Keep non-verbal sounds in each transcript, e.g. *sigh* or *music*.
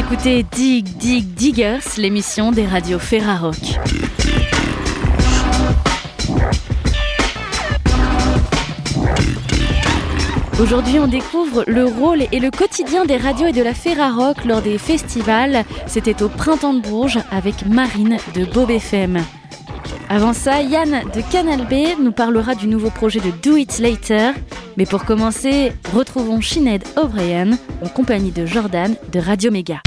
écoutez Dig Dig Diggers, l'émission des radios Ferrarock. Aujourd'hui, on découvre le rôle et le quotidien des radios et de la Ferrarock lors des festivals. C'était au Printemps de Bourges avec Marine de Bob FM. Avant ça, Yann de Canal B nous parlera du nouveau projet de Do It Later. Mais pour commencer, retrouvons Sinead O'Brien en compagnie de Jordan de Radio Méga.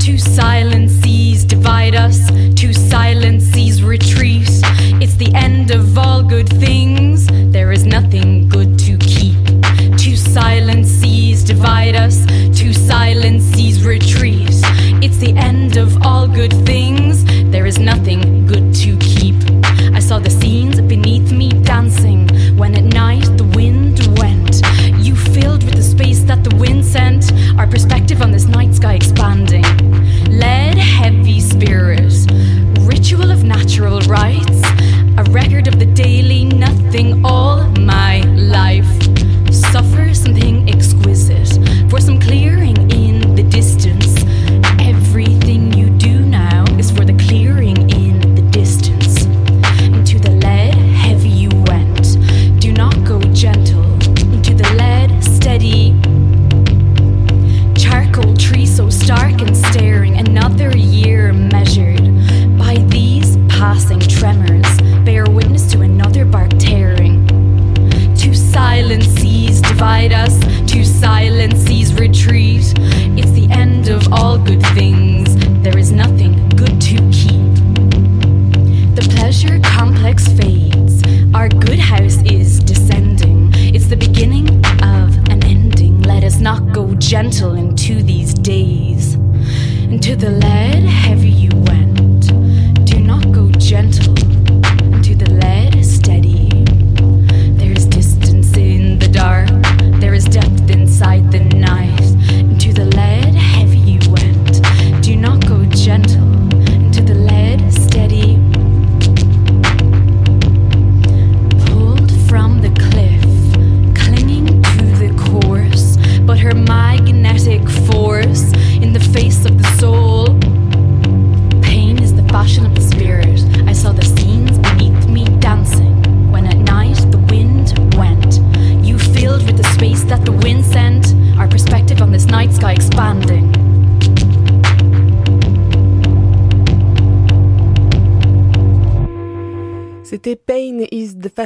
Two divide us, two retreat. It's the end of all good things, there is nothing divide us, two silent seas retreat. It's the end of all good things, there is nothing good to keep. I saw the scenes beneath me dancing when at night the wind went. You filled with the space that the wind sent, our perspective on this night sky expanding. Lead heavy spirit, ritual of natural rites, a record of the daily nothing all my life. Suffer something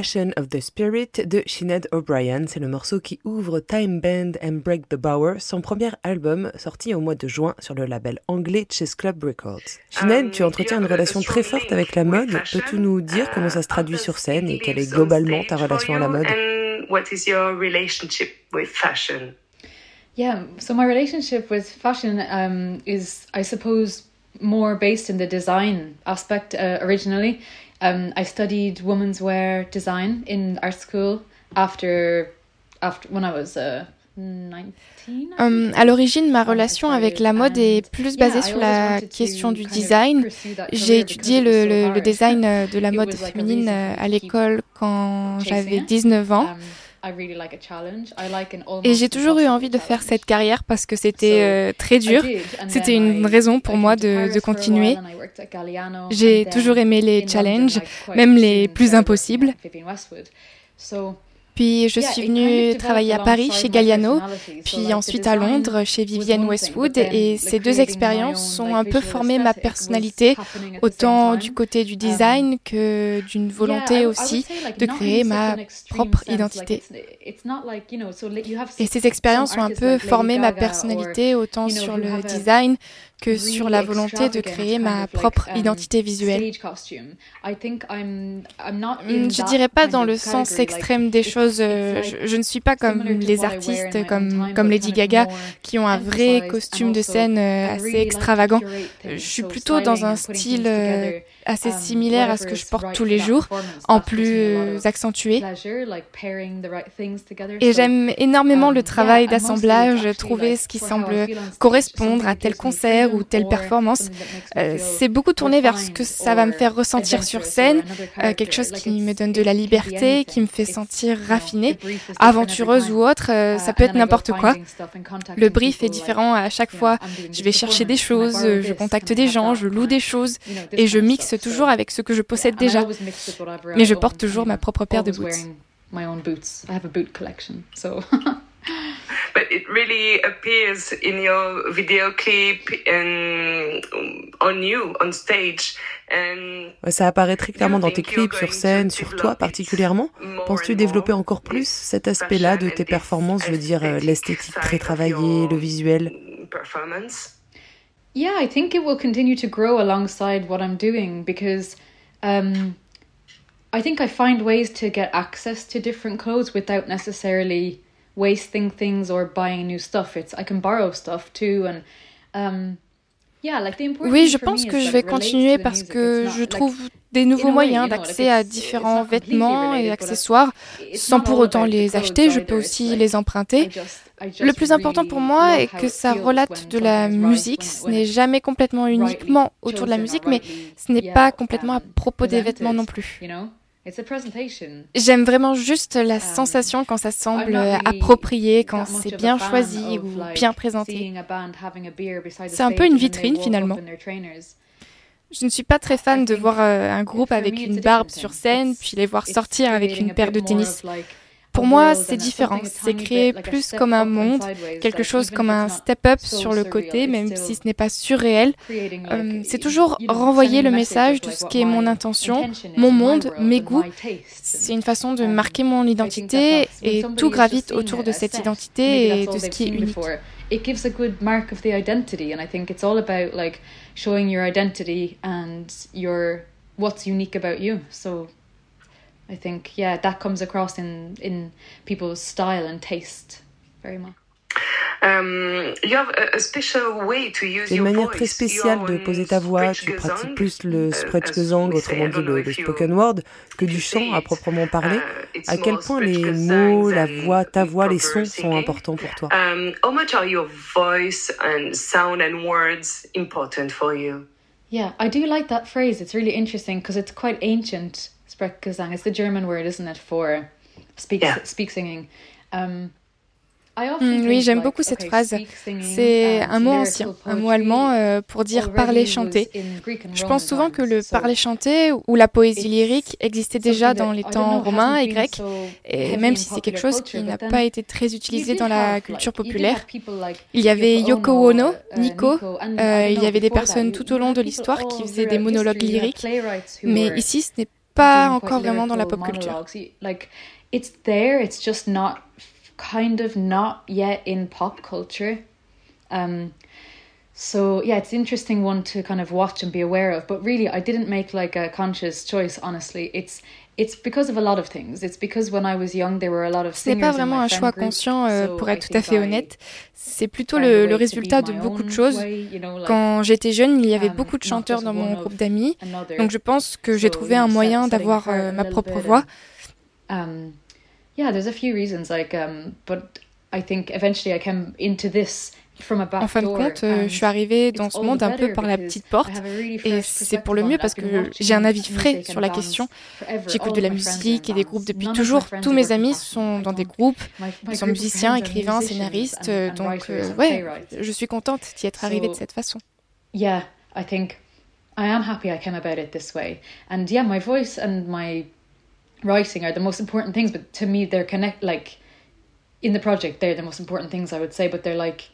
Fashion of the Spirit de Sinead O'Brien. C'est le morceau qui ouvre Time Bend and Break the Bower, son premier album sorti au mois de juin sur le label anglais Chess Club Records. Sinead, tu entretiens une relation très forte avec la mode. Peux-tu nous dire comment ça se traduit sur scène et quelle est globalement ta relation à la mode? What is your relationship with fashion? Yeah, so my relationship with fashion um, is, I suppose, more based in the design aspect uh, originally. Um, I studied women's wear design in art school after, after when I was uh, 19. I Hum, think. à l'origine, ma relation Um, avec la mode est plus basée sur la question du design. J'ai étudié le, le- le design euh, de la *laughs* mode féminine euh, à l'école quand j'avais it. 19 ans. I really like a challenge. I like an Et j'ai toujours eu envie de faire cette carrière parce que c'était euh, très dur. C'était une raison pour moi de, continuer. J'ai toujours aimé les challenges, même les plus impossibles. Puis je suis venue travailler à Paris chez Galliano, puis ensuite à Londres chez Vivienne Westwood. Et ces deux expériences ont un peu formé ma personnalité, autant du côté du Um, design que d'une volonté aussi de créer ma propre identité. Et ces expériences ont un peu formé ma personnalité, autant sur le design que sur la volonté de créer ma propre um, identité visuelle. Hum, Je dirais pas dans of le sens extrême des choses. euh, Je, je ne suis pas comme les artistes comme, comme Lady Gaga qui ont un vrai costume de scène euh, assez extravagant. Je suis plutôt dans un style euh, assez similaire à ce que je porte tous les jours, en plus accentué. Et j'aime énormément le travail d'assemblage, trouver ce qui semble correspondre à tel concert ou telle performance. Euh, c'est beaucoup tourné vers ce que ça va me faire ressentir sur scène, euh, quelque chose qui me donne de la liberté, qui me fait sentir raffinée, aventureuse ou autre, euh, ça peut être n'importe quoi. Le brief est différent à chaque fois. Je vais chercher des choses, je contacte des gens, je loue des choses et je mixe toujours avec ce que je possède déjà. Mais je porte toujours ma propre paire de boots. *laughs* but it really appears in your video clip and on you on stage. And ça apparaît très clairement dans tes clips, sur scène, sur toi particulièrement. Penses-tu développer encore plus cet aspect-là de tes performances, je veux dire euh, l'esthétique très travaillée, le visuel? Yeah, I think it will continue to grow alongside what I'm doing because um, I think I find ways to get access to different clothes without necessarily wasting things or buying new stuff. It's I can borrow stuff too and um, oui, je pense que je vais continuer parce que je trouve des nouveaux moyens d'accès à différents vêtements et accessoires sans pour autant les acheter. Je peux aussi les emprunter. Le plus important pour moi est que ça relate de la musique. Ce n'est jamais complètement uniquement autour de la musique, mais ce n'est pas complètement à propos des vêtements non plus. J'aime vraiment juste la um, sensation quand ça semble approprié, quand c'est bien choisi ou bien présenté. C'est un peu une vitrine finalement. Je ne suis pas très fan de voir euh, un groupe avec une barbe sur scène, puis les voir sortir avec une paire de tennis. Pour moi, c'est différent. C'est créé plus comme un monde, quelque chose comme un step-up sur le côté, même si ce n'est pas surréel. Euh, c'est toujours renvoyer le message de ce qui est mon intention, mon monde, mes goûts. C'est une façon de marquer mon identité et tout gravite autour de cette identité et de ce qui est unique. It gives a good mark of the identity, and I think it's all about like showing your identity and your what's unique about you. So I think yeah that comes across in in people's style and taste very much. Um, you have a, a special way to use une manière très spéciale de poser ta voix. Tu pratiques plus le uh, Sprechgesang, autrement dit le, le, spoken word, que du chant à proprement parler. Uh, à quel point les mots, la voix, ta voix, les sons sont importants pour toi? Um, How much are your voice and sound and words important for you? Yeah, I do like that phrase. It's really interesting because it's quite ancient. Sprechgesang. It's the German word, isn't it, for speak, yeah. speak singing. Um, Mm, oui, j'aime beaucoup cette phrase. C'est uh, un mot ancien, un mot allemand euh, pour dire parler chanter. Je pense souvent que le parler chanter ou la poésie lyrique existait déjà dans les temps romains et grecs, et même si c'est quelque chose qui n'a pas été très utilisé dans la culture populaire. Il y avait Yoko Ono, uh, Nico, euh, il y avait des personnes tout au long de l'histoire qui faisaient des monologues lyriques, mais ici ce n'est pas encore vraiment dans la pop culture. It's there, it's just not kind of not yet in pop culture. Um, so yeah, it's an interesting one to kind of watch and be aware of. But really, I didn't make like a conscious choice. Honestly, it's it's because of a lot of things. It's because when I was young, there were a lot of Ce n'est pas vraiment un choix conscient, euh, pour être tout à fait honnête. C'est plutôt le, le, résultat de beaucoup de choses. Quand j'étais jeune, il y avait um, beaucoup de chanteurs dans mon groupe d'amis. Donc je pense que j'ai trouvé un moyen d'avoir euh, ma propre voix. Um, yeah, there's a few reasons. Like, um, but I think eventually I came into this En fin de compte, euh, je suis arrivée dans ce monde un peu par la petite porte et c'est pour le mieux parce que j'ai un avis frais sur la question. J'écoute de la musique et des groupes depuis toujours. Tous mes amis sont dans des groupes, ils sont musiciens, écrivains, scénaristes. Donc, euh, ouais, je suis contente d'y être arrivée de cette façon. Yeah, I think I am happy I came about it this way. And yeah, my voice and my writing are the most important things but to me they're connect like in the project they're the most important things i would say but they're like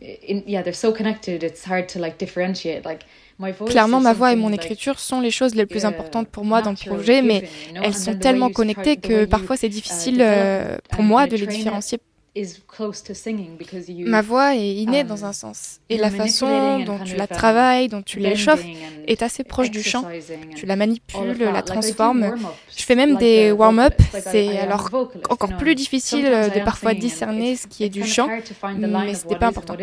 in, yeah they're so connected it's hard to like differentiate like Clairement, ma voix et mon écriture sont les choses les plus importantes pour moi dans le projet, mais elles sont tellement connectées que parfois c'est difficile euh, pour moi de les différencier Ma voix est innée dans un sens, et la façon dont tu la travailles, dont tu l'échauffes, est assez proche du chant. Tu la manipules, la transformes. Je fais même des warm-up. C'est alors encore plus difficile de parfois discerner ce qui est du chant, mais ce n'est pas important.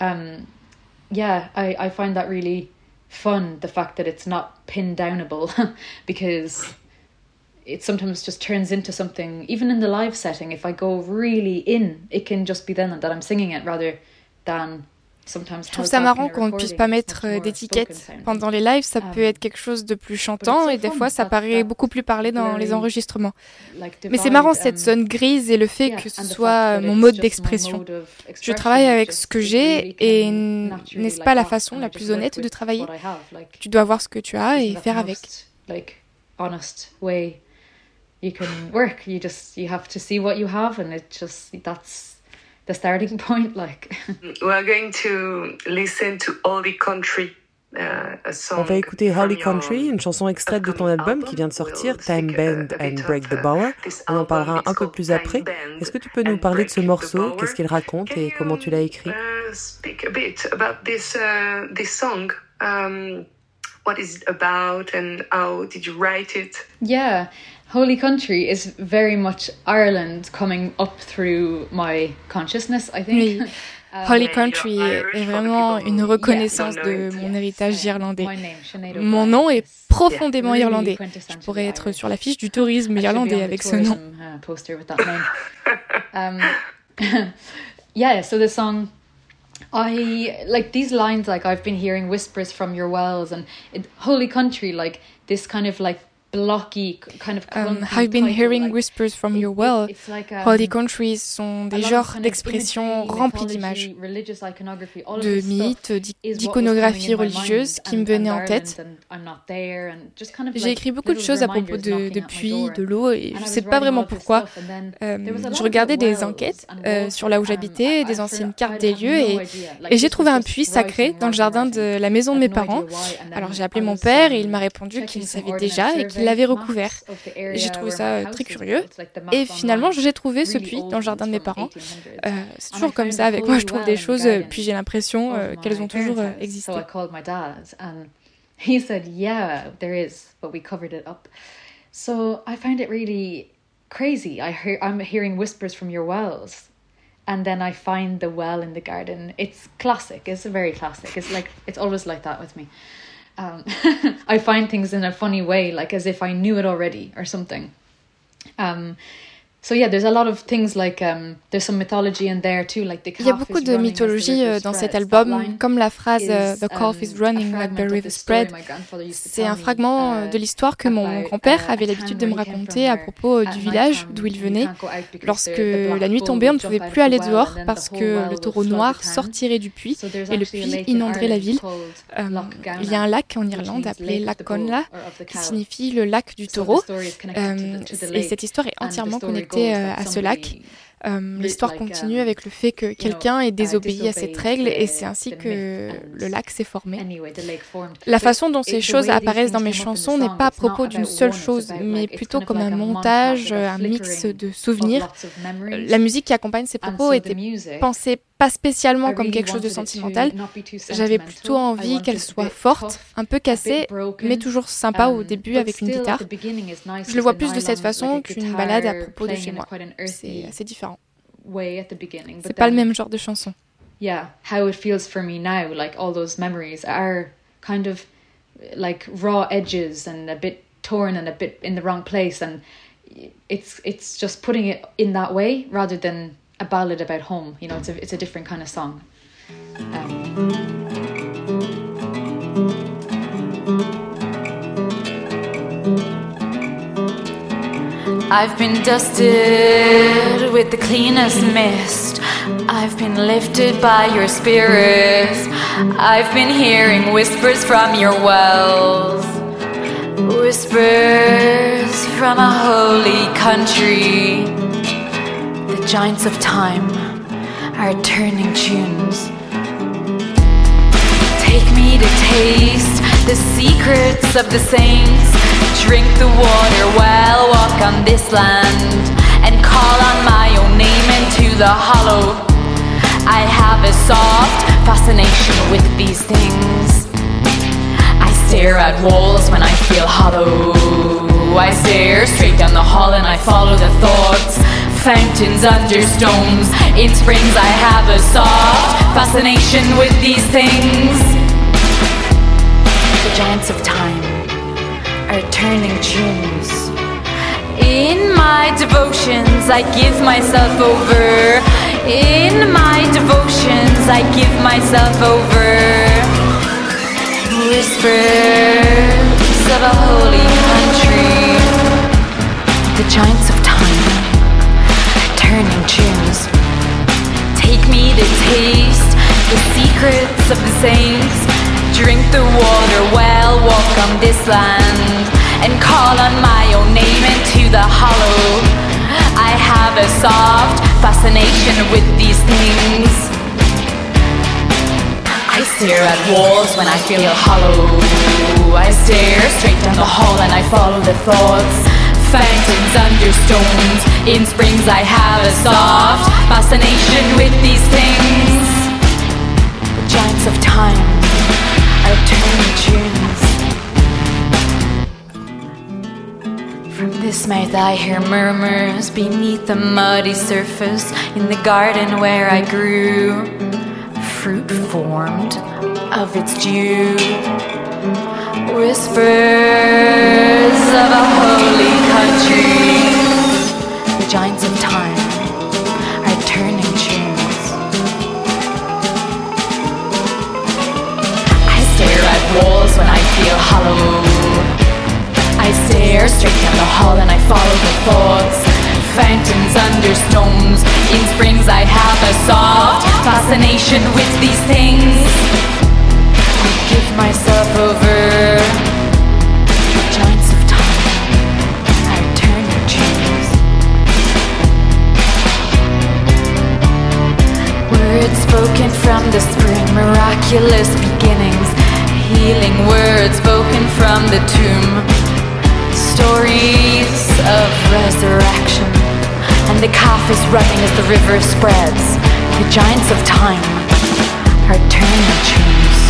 Um, yeah, I, I find that really fun the fact that it's not pinned downable *laughs* because it sometimes just turns into something even in the live setting if i go really in it can just be then that i'm singing it rather than Je trouve ça marrant qu'on ne puisse pas mettre euh, d'étiquette. Pendant les lives, ça peut um, être quelque chose de plus chantant et des fois, ça paraît beaucoup plus parlé dans les enregistrements. Mais c'est marrant cette um, zone grise et le fait que ce soit mon mode d'expression. Je travaille avec ce que j'ai et n'est-ce pas la façon la plus honnête de travailler? Tu dois voir ce que tu as et faire avec. You can work. You just you have to see what you have and it just that's the starting *laughs* point like. We're going to listen to Holy Country Uh, On va écouter Holy Country, une chanson extraite de ton album qui vient de sortir, Time Bend and Break the Bower. On en parlera un peu plus après. Est-ce que tu peux nous parler de ce morceau? Qu'est-ce qu'il raconte et comment tu l'as écrit? What is it about and how did you write it? Yeah. Holy Country is very much Ireland coming up through my consciousness, I think. Oui. *laughs* Um, Holy Country est vraiment une reconnaissance de mon héritage irlandais. Mon nom est profondément irlandais. Je pourrais être sur l'affiche du tourisme irlandais avec ce nom. Uh, um, *laughs* yeah, so the song I like these lines like I've been hearing whispers from your wells and it, holy country like this kind of like blocky, kind of um, I've been hearing whispers from your well. Um, Holy countries sont des genres d'expressions remplis d'images, de mythes, d'iconographie religieuse qui me venaient en tête. J'ai écrit beaucoup de choses à propos de, de puits, de l'eau, et je ne sais pas vraiment pourquoi. Euh, je regardais des enquêtes euh, sur là où j'habitais, des anciennes cartes des lieux, et, et j'ai trouvé un puits sacré dans le jardin de la maison de mes parents. Alors j'ai appelé mon père et il m'a répondu qu'il savait déjà et qu'il l'avait recouvert. J'ai trouvé ça très curieux. Et finalement, j'ai trouvé ce puits dans le jardin de mes parents. Euh, c'est toujours comme ça avec moi, je trouve des choses, puis j'ai l'impression euh, qu'elles ont toujours euh, existé. He said, Yeah, there is, but we covered it up. So I find it really crazy. I hear, I'm hearing whispers from your wells. And then I find the well in the garden. It's classic. It's very classic. It's like, it's always like that with me. Um, *laughs* I find things in a funny way, like as if I knew it already or something. Um, Il y a beaucoup de mythologie euh, dans cet album, comme la phrase euh, The calf is um, running like the river spread. C'est un fragment euh, de l'histoire que mon grand-père avait l'habitude de me raconter à propos du village d'où il venait. Lorsque la nuit tombait, on ne pouvait plus aller dehors parce que le taureau noir sortirait du puits et le puits inonderait la ville. il y a un lac en Irlande appelé Lac Conla qui signifie le lac du taureau. et cette histoire est entièrement connectée euh, à ce lac. Euh, l'histoire continue avec le fait que quelqu'un ait désobéi à cette règle et c'est ainsi que le lac s'est formé. La façon dont ces choses apparaissent dans mes chansons n'est pas à propos d'une seule chose, mais plutôt comme un montage, un mix de souvenirs. La musique qui accompagne ces propos était pensée pas spécialement comme quelque chose de sentimental. J'avais plutôt envie qu'elle soit forte, un peu cassée, mais toujours sympa au début avec une guitare. Je le vois plus de cette façon qu'une balade à propos de chez moi. C'est assez différent. C'est pas le même genre de chanson. Yeah, how it feels for me now, like all those memories are kind of like raw edges and a bit torn and a bit in the wrong place and it's it's just putting it in that way rather than a ballad about home. You know, it's a it's a different kind of song. Um, I've been dusted with the cleanest mist. I've been lifted by your spirit. I've been hearing whispers from your wells. Whispers from a holy country The giants of time are turning tunes. Take me to taste the secrets of the saints. Drink the water while I walk on this land and call on my own name into the hollow. I have a soft fascination with these things. I stare at walls when I feel hollow. I stare straight down the hall and I follow the thoughts fountains under stones. In springs, I have a soft fascination with these things. The giants of time are turning tunes. In my devotions, I give myself over. In my devotions, I give myself over. Whispers of a holy country. The giants of time are turning tunes. Take me to taste the secrets of the saints. Drink the water well, walk on this land, and call on my own name into the hollow. I have a soft fascination with these things. I stare at walls when I feel hollow. I stare straight down the hall and I follow the thoughts. Fountains under stones. In springs I have a soft fascination with these things. The giants of time. From this mouth I hear murmurs beneath the muddy surface in the garden where I grew. Fruit formed of its dew. Whispers of a holy fascination with these things. I give myself over. The giants of time are turning tunes. Words spoken from the spring, miraculous beginnings. Healing words spoken from the tomb. Stories of resurrection. And the calf is running as the river spreads. The giants of time are turning tunes.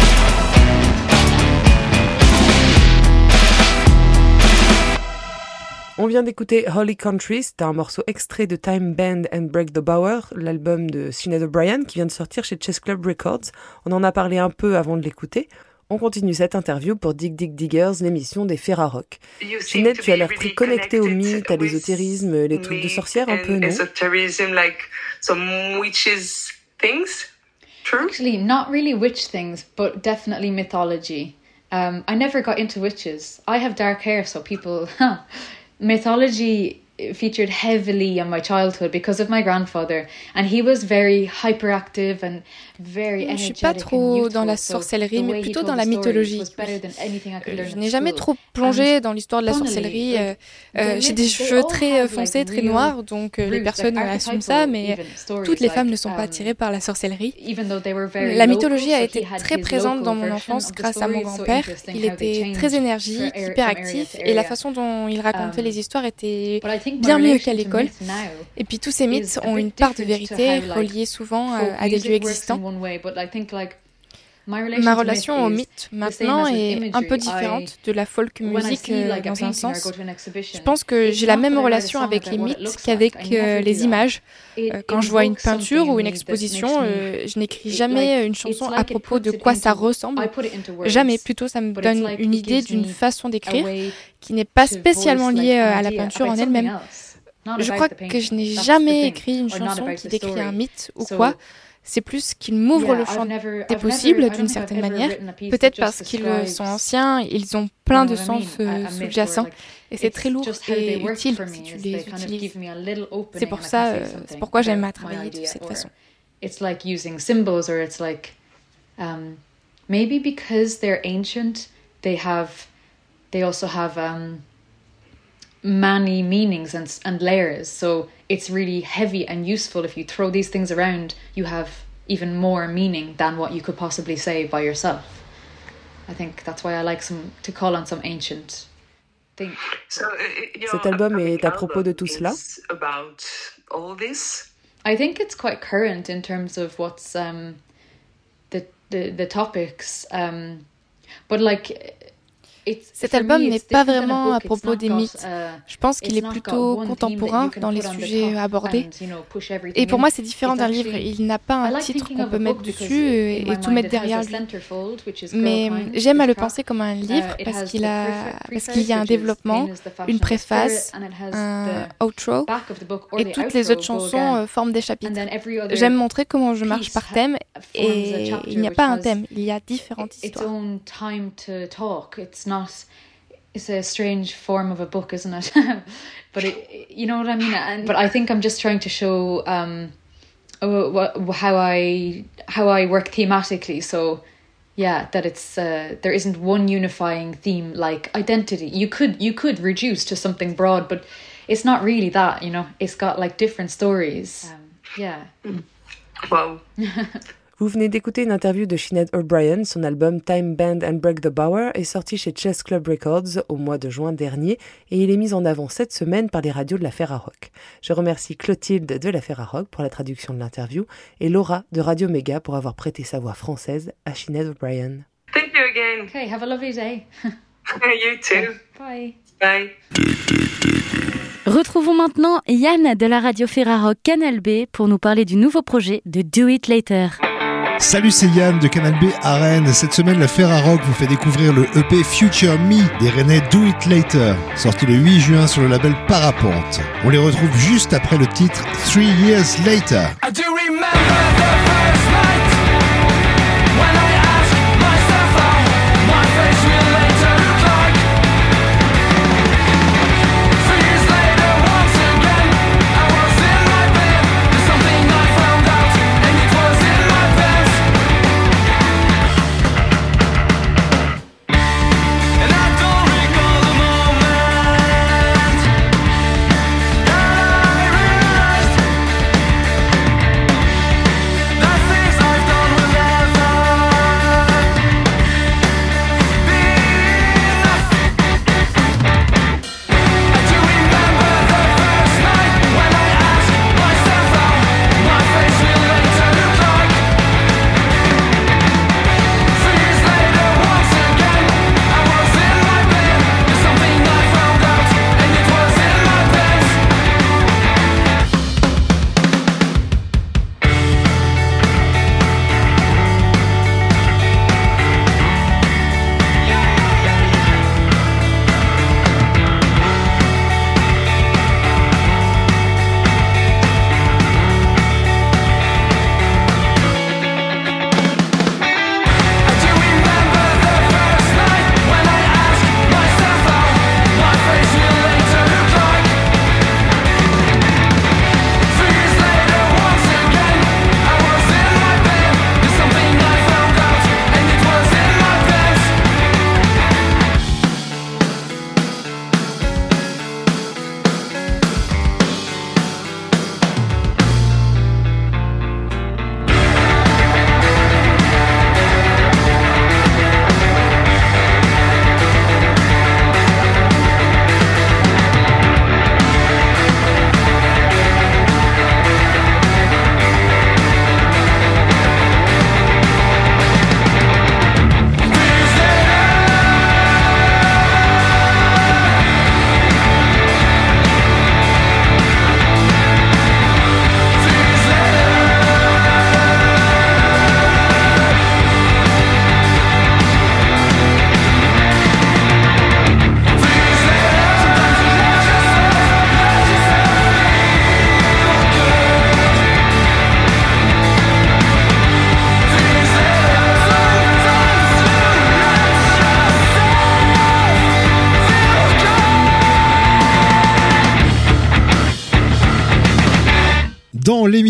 On vient d'écouter Holy Country, c'est un morceau extrait de Time Band and Break the Bower, l'album de Sinead O'Brien qui vient de sortir chez Chess Club Records. On en a parlé un peu avant de l'écouter. On continue cette interview pour Dig Dig Diggers, l'émission des Ferrarock. Sinead, tu as l'air très connectée aux mythes, à l'ésotérisme, les trucs de sorcières un peu, non like some witches things? True? Actually, not really witch things, but definitely mythology. Um, I never got into witches. I have dark hair, so people, *laughs* mythology featured heavily in my childhood because of my grandfather and he was very hyperactive and Je suis pas trop dans la sorcellerie mais plutôt dans la mythologie. Je n'ai jamais trop plongé dans l'histoire de la sorcellerie. Euh, euh, J'ai des cheveux très foncés, très noirs donc euh, les personnes assument ça mais toutes les femmes ne sont pas attirées par la sorcellerie. La mythologie a été très présente dans mon enfance grâce à mon grand-père. Il était très énergique, hyperactif et la façon dont il racontait les histoires était bien mieux qu'à l'école. Et puis tous ces mythes ont une part de vérité reliée souvent à des dieux existants. Ma relation au mythe maintenant est un peu différente de la folk music euh, dans un sens. Je pense que j'ai la même relation avec les mythes qu'avec euh, les images. Euh, quand je vois une peinture ou une exposition, je n'écris jamais une chanson à propos de quoi ça ressemble. Jamais, plutôt ça me donne une idée d'une façon d'écrire qui n'est pas spécialement liée à la peinture en elle-même. Je crois que je n'ai jamais écrit une chanson qui décrit un mythe ou quoi c'est plus qu'ils m'ouvrent le champ des possibles d'une certaine manière. Peut-être parce qu'ils sont anciens, ils ont plein de sens sous-jacents et c'est très lourd et utile si tu les utilises. C'est pour ça, euh, c'est pourquoi j'aime à travailler de cette façon. It's like using symbols or it's like um, maybe because they're ancient, they have they also have um, many meanings and, and layers. So it's really heavy and useful if you throw these things around, you have even more meaning than what you could possibly say by yourself. I think that's why I like some to call on some ancient things. So, uh, Cet album est à propos de tout cela. About all this. I think it's quite current in terms of what's um, the the the topics, um, but like Cet album n'est pas vraiment à propos des mythes. Je pense qu'il est plutôt contemporain dans les sujets abordés. Et pour moi, c'est différent d'un livre. Il n'a pas un titre qu'on peut mettre dessus et, tout mettre derrière lui. Mais j'aime à le penser comme un livre parce qu'il a, parce qu'il y a un développement, une préface, un outro, et toutes les autres chansons euh, forment des chapitres. J'aime montrer comment je marche par thème et il n'y a pas un thème, il y a différentes histoires. It's a strange form of a book, isn't it? *laughs* but it, you know what I mean. And, but I think I'm just trying to show um, how I how I work thematically. So yeah, that it's uh, there isn't one unifying theme like identity. You could you could reduce to something broad, but it's not really that. You know, it's got like different stories. Um, yeah. Wow. *laughs* Vous venez d'écouter une interview de Sinead O'Brien. Son album Time Band and Break the Bower est sorti chez Chess Club Records au mois de juin dernier et il est mis en avant cette semaine par les radios de la Ferrarock. Je remercie Clotilde de la Ferrarock pour la traduction de l'interview et Laura de Radio Mega pour avoir prêté sa voix française à Sinead O'Brien. Thank you again. Okay, have a lovely day. *laughs* you too. Bye. Bye. Retrouvons maintenant Yann de la radio Ferrarock Canal B pour nous parler du nouveau projet de Do It Later. Salut, c'est Yann de Canal B à Rennes. Cette semaine, la Ferrarock vous fait découvrir le EP Future Me des Rennais Do It Later, sorti le 8 juin sur le label Parapente. On les retrouve juste après le titre Three Years Later.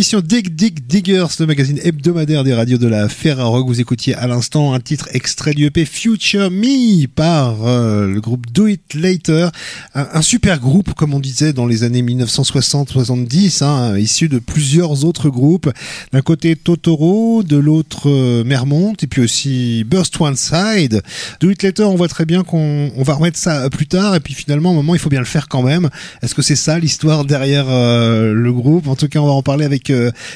L'émission Dig Dig Diggers, le magazine hebdomadaire des radios de la Ferrarock. Vous écoutiez à l'instant un titre extrait du EP Future Me par euh, le groupe Do It Later, un, super groupe comme on disait dans les années 1960-70, hein, issu de plusieurs autres groupes. D'un côté Totoro, de l'autre euh, Mermont et puis aussi Burst One Side. Do It Later, on voit très bien qu'on va remettre ça plus tard et puis finalement, à un moment, il faut bien le faire quand même. Est-ce que c'est ça l'histoire derrière euh, le groupe? En tout cas, on va en parler parler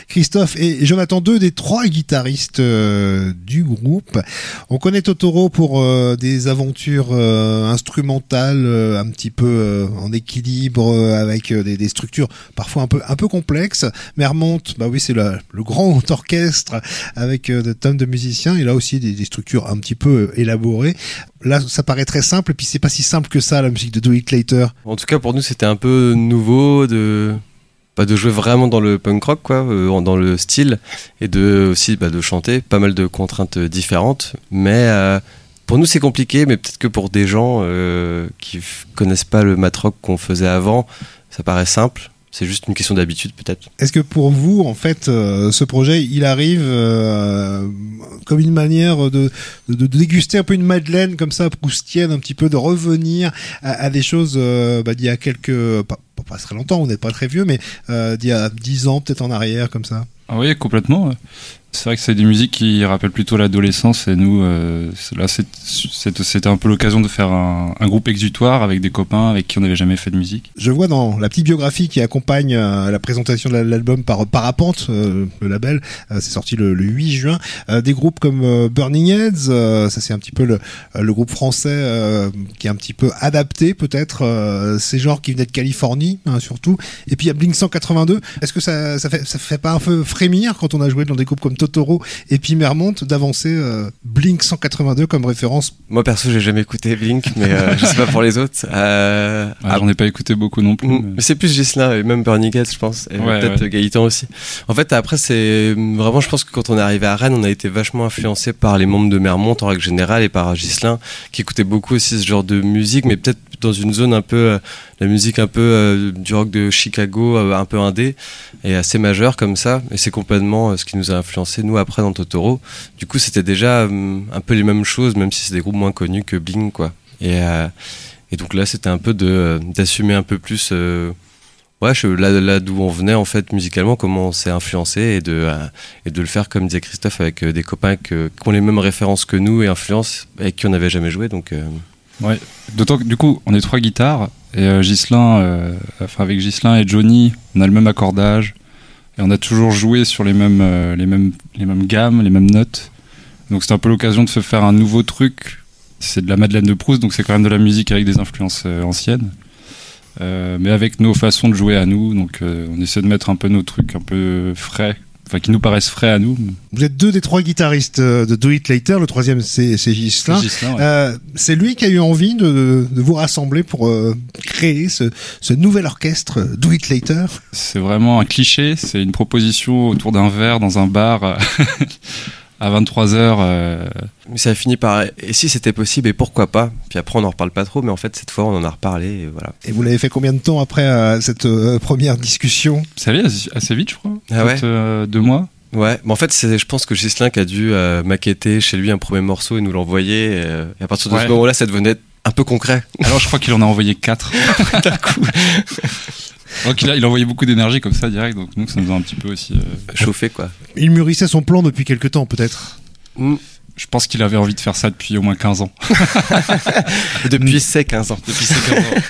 Christophe et Jonathan, deux des trois guitaristes du groupe. On connaît Totoro pour des aventures instrumentales un petit peu en équilibre avec des, des, structures parfois un peu un peu complexes. Mermont, bah oui, c'est le, grand *laughs* orchestre avec de tonnes de musiciens et là aussi des, des structures un petit peu élaborées là ça paraît très simple et puis c'est pas si simple que ça la musique de Do It Later. En tout cas pour nous c'était un peu nouveau de pas de jouer vraiment dans le punk rock quoi euh, dans le style et de aussi bah, de chanter pas mal de contraintes différentes. Mais euh, pour nous c'est compliqué mais peut-être que pour des gens euh, qui connaissent pas le mat rock qu'on faisait avant ça paraît simple c'est juste une question d'habitude peut-être. Est-ce que pour vous, en fait, euh, ce projet, il arrive euh, comme une manière de, de, déguster un peu une madeleine comme ça, proustienne, un petit peu, de revenir à, des choses euh, bah, d'il y a quelques... Pas, pas très longtemps, on n'est pas très vieux, mais d'il y a dix ans peut-être en arrière, comme ça? Ah oui, complètement. C'est vrai que c'est des musiques qui rappellent plutôt l'adolescence et nous, euh, là, c'était un peu l'occasion de faire un, groupe exutoire avec des copains avec qui on n'avait jamais fait de musique. Je vois dans la petite biographie qui accompagne euh, la présentation de l'album par Parapente, euh, le label, c'est sorti le, 8 juin, des groupes comme Burning Heads, ça c'est un petit peu le, le groupe français qui est un petit peu adapté peut-être ces genres qui venaient de Californie hein, surtout, et puis il y a Blink 182. Est-ce que ça, ça fait ça fait pas un peu frémir quand on a joué dans des groupes comme Totoro et puis Mermont d'avancer euh, Blink 182 comme référence Moi perso, j'ai jamais écouté Blink, mais euh, je sais pas pour les autres. Euh, ah, J'en ai pas écouté beaucoup non plus. Mais, c'est plus Gislin et même Bernie Gates, je pense, et peut-être Gaëtan aussi. En fait, après, c'est vraiment, je pense que quand on est arrivé à Rennes, on a été vachement influencé par les membres de Mermont en règle générale et par Gislin qui écoutait beaucoup aussi ce genre de musique, mais peut-être dans une zone un peu, euh, la musique un peu euh, du rock de Chicago, euh, un peu indé, et assez majeur comme ça. Et c'est complètement ce qui nous a influencé, nous, après, dans Totoro. Du coup, c'était déjà un peu les mêmes choses, même si c'est des groupes moins connus que Bling, quoi. Et, et donc là, c'était un peu d'assumer un peu plus ouais, là, là d'où on venait en fait musicalement, comment on s'est influencé et de, et de le faire comme disait Christophe avec des copains qui ont les mêmes références que nous et influences avec qui on n'avait jamais joué. Donc, Ouais, d'autant que du coup, on est trois guitares et euh, Gislin, euh, enfin avec Gislin et Johnny, on a le même accordage et on a toujours joué sur les mêmes, euh, les mêmes, les mêmes gammes, les mêmes notes. Donc c'est un peu l'occasion de se faire un nouveau truc. C'est de la Madeleine de Proust, donc c'est quand même de la musique avec des influences anciennes. mais avec nos façons de jouer à nous, donc on essaie de mettre un peu nos trucs un peu frais enfin qui nous paraissent frais à nous. Vous êtes deux des trois guitaristes euh, de Do It Later, le troisième c'est Gislain. Euh, c'est lui qui a eu envie de, de vous rassembler pour euh, créer ce, ce, nouvel orchestre Do It Later. C'est vraiment un cliché, c'est une proposition autour d'un verre dans un bar. *laughs* à 23h. Euh... Mais ça a fini par et si c'était possible et pourquoi pas? Puis après on n'en reparle pas trop, mais en fait cette fois on en a reparlé et voilà. Et vous l'avez fait combien de temps après euh, cette euh, première discussion? Ça allait assez vite, je crois. Ah ouais. Euh, deux mois. Ouais, mais en fait, je pense que Gislin qui a dû maqueter chez lui un premier morceau et nous l'envoyer. Et, à partir de ce moment-là, ça devenait un peu concret. Alors, je crois qu'il en a envoyé quatre. *laughs* D'un coup. Donc il a, il a envoyé beaucoup d'énergie comme ça direct, donc nous ça nous a un petit peu aussi euh, chauffé quoi. Il mûrissait son plan depuis quelques temps peut-être? Mm. Je pense qu'il avait envie de faire ça depuis au moins 15 *laughs* ans. depuis ses 15 ans. Depuis ses 15 ans.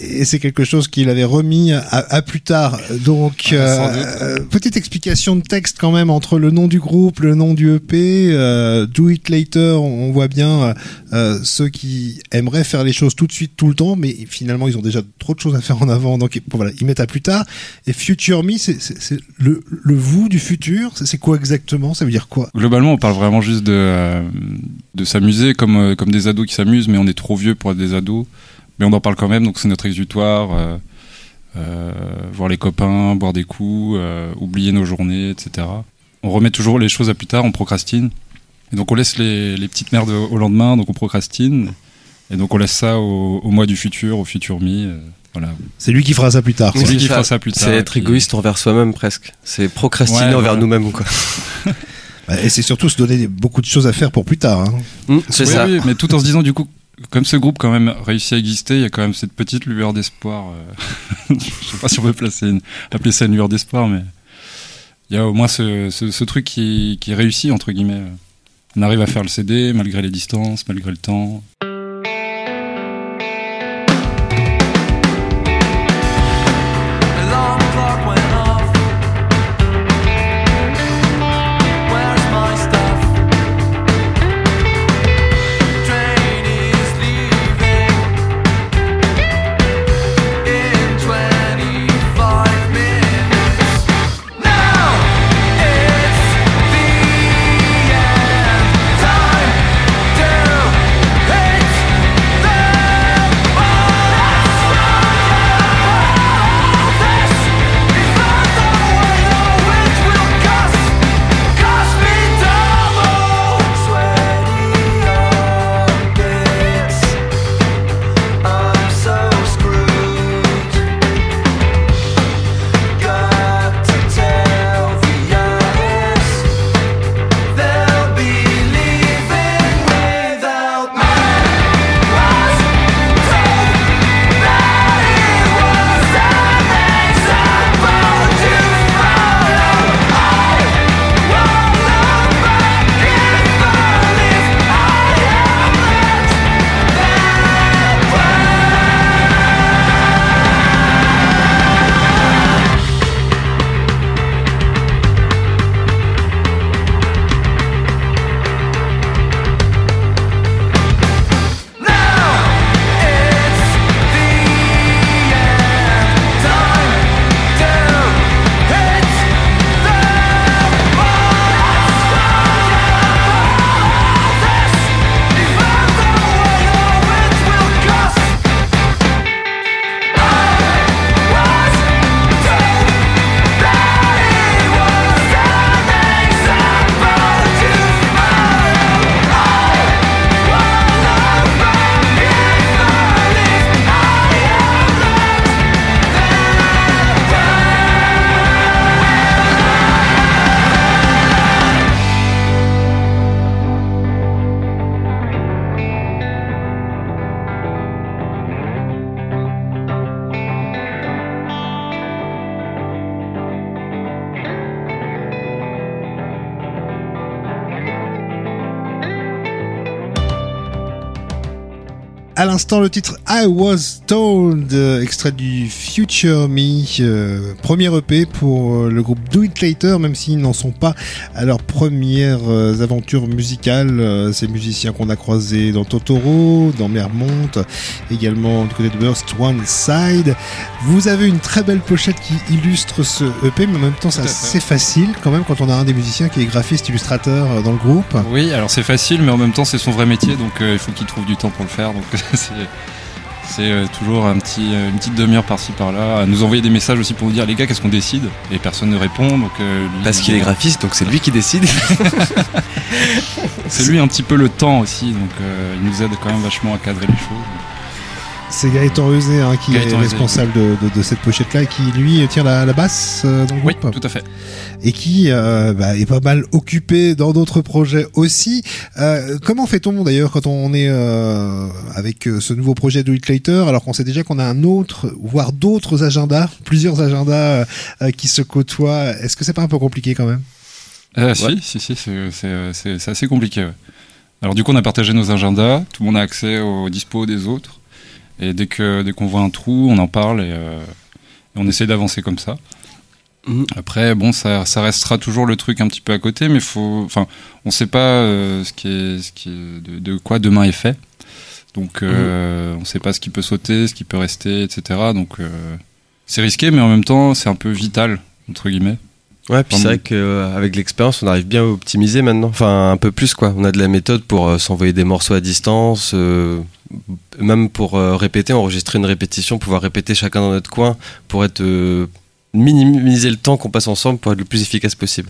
Et c'est quelque chose qu'il avait remis à, plus tard. Donc, ah, euh, petite explication de texte quand même entre le nom du groupe, le nom du EP, euh, Do It Later. On voit bien euh, ceux qui aimeraient faire les choses tout de suite, tout le temps, mais finalement ils ont déjà trop de choses à faire en avant. Donc voilà, ils mettent à plus tard. Et Future Me, c'est le, le vous du futur. C'est quoi exactement? Ça veut dire quoi? Globalement, on parle vraiment juste de euh, de s'amuser comme, euh, comme des ados qui s'amusent, mais on est trop vieux pour être des ados. Mais on en parle quand même, donc c'est notre exutoire. Euh, voir les copains, boire des coups, oublier nos journées, etc. On remet toujours les choses à plus tard, on procrastine. Et donc on laisse les, les petites merdes au lendemain, donc on procrastine. Et donc on laisse ça au, mois du futur, au futur mi. voilà. C'est lui qui fera ça plus tard. C'est lui qui fera ça plus tard. C'est être égoïste envers soi-même presque. C'est procrastiner envers nous-mêmes quoi. *laughs* Et c'est surtout se donner beaucoup de choses à faire pour plus tard. Hein. Mmh, c'est ça. Oui, mais tout en se disant du coup, comme ce groupe quand même réussit à exister, il y a quand même cette petite lueur d'espoir. Euh... *laughs* je sais pas si on peut placer une... appeler ça une lueur d'espoir, mais il y a au moins ce, ce, ce truc qui, qui réussit entre guillemets. On arrive à faire le CD malgré les distances, malgré le temps. L'instant, le titre I Was Told, euh, extrait du Future Me, euh, premier EP pour euh, le groupe Do It Later, même s'ils n'en sont pas à leurs premières aventures musicales. ces musiciens qu'on a croisés dans Totoro, dans Mermont, également du côté de Burst One Side. Vous avez une très belle pochette qui illustre ce EP, mais en même temps, c'est assez facile quand même quand on a un des musiciens qui est graphiste, illustrateur dans le groupe. Oui, alors c'est facile, mais en même temps, c'est son vrai métier, donc il faut qu'il trouve du temps pour le faire. Donc *laughs* c'est euh, toujours un petit, euh, une petite demi-heure par-ci par-là, à nous envoyer des messages aussi pour nous dire les gars qu'est-ce qu'on décide? Et personne ne répond donc euh, parce qu'il est graphiste donc c'est lui qui décide. *laughs* C'est lui un petit peu le temps aussi donc il nous aide quand même vachement à cadrer les choses c'est Gaëtan Rusé hein, qui est responsable de, cette pochette-là et qui, lui, tient la, basse dans le groupe. Oui, tout à fait. Et qui euh, bah, est pas mal occupé dans d'autres projets aussi. Euh, comment fait-on d'ailleurs quand on est euh, avec ce nouveau projet de It Later, alors qu'on sait déjà qu'on a un autre, voire d'autres agendas, plusieurs agendas qui se côtoient? Est-ce que c'est pas un peu compliqué quand même? Si, si, si, c'est assez compliqué. Alors du coup, on a partagé nos agendas, tout le monde a accès aux dispos des autres. Et dès que dès qu'on voit un trou, on en parle et, euh, on essaie d'avancer comme ça. Mhm. Après, bon, ça, ça, restera toujours le truc un petit peu à côté, mais faut, enfin, on ne sait pas euh, ce qui est, ce qui est de, quoi demain est fait. Donc, euh, mhm. on ne sait pas ce qui peut sauter, ce qui peut rester, etc. Donc, c'est risqué, mais en même temps, c'est un peu vital entre guillemets. Ouais, puis c'est vrai qu'avec l'expérience, on arrive bien à optimiser maintenant. Enfin, un peu plus, quoi. On a de la méthode pour s'envoyer des morceaux à distance, même pour euh, répéter, enregistrer une répétition, pouvoir répéter chacun dans notre coin pour être euh, minimiser le temps qu'on passe ensemble pour être le plus efficace possible.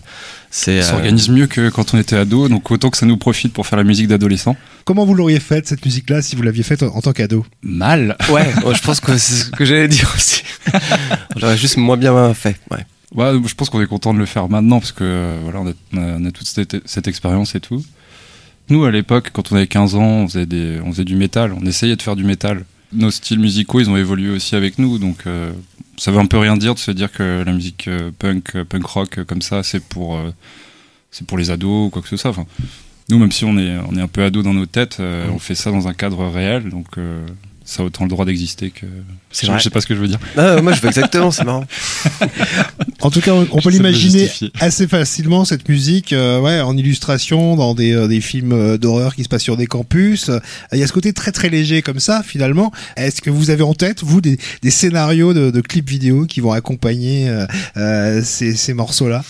C'est ça euh, s'organise mieux que quand on était ado, donc autant que ça nous profite pour faire la musique d'adolescent. Comment vous l'auriez faite cette musique-là si vous l'aviez faite en, tant qu'ado? Mal. *laughs* Ouais, je pense que c'est ce que j'allais dire aussi. *laughs* J'aurais juste moins bien fait. Ouais. Ouais, je pense qu'on est content de le faire maintenant parce que voilà, on a, toute cette expérience et tout. Nous, à l'époque, quand on avait 15 ans, on faisait, des, on faisait du métal, on essayait de faire du métal. Nos styles musicaux, ils ont évolué aussi avec nous, donc euh, ça veut un peu rien dire de se dire que la musique euh, punk, euh, punk rock comme ça, c'est pour, c'est pour les ados ou quoi que ce soit. Enfin, nous, même si on est, on est un peu ados dans nos têtes, on fait ça dans un cadre réel, donc ça a autant le droit d'exister que. Je sais pas ce que je veux dire. Ah, moi, je fais exactement, c'est marrant. *laughs* en tout cas, on, peut l'imaginer assez facilement cette musique, euh, ouais, en illustration dans des, euh, des films euh, d'horreur qui se passent sur des campus. Il y a ce côté très très léger comme ça, finalement. Est-ce que vous avez en tête, vous, des, des scénarios de, de, clips vidéo qui vont accompagner ces, ces morceaux-là?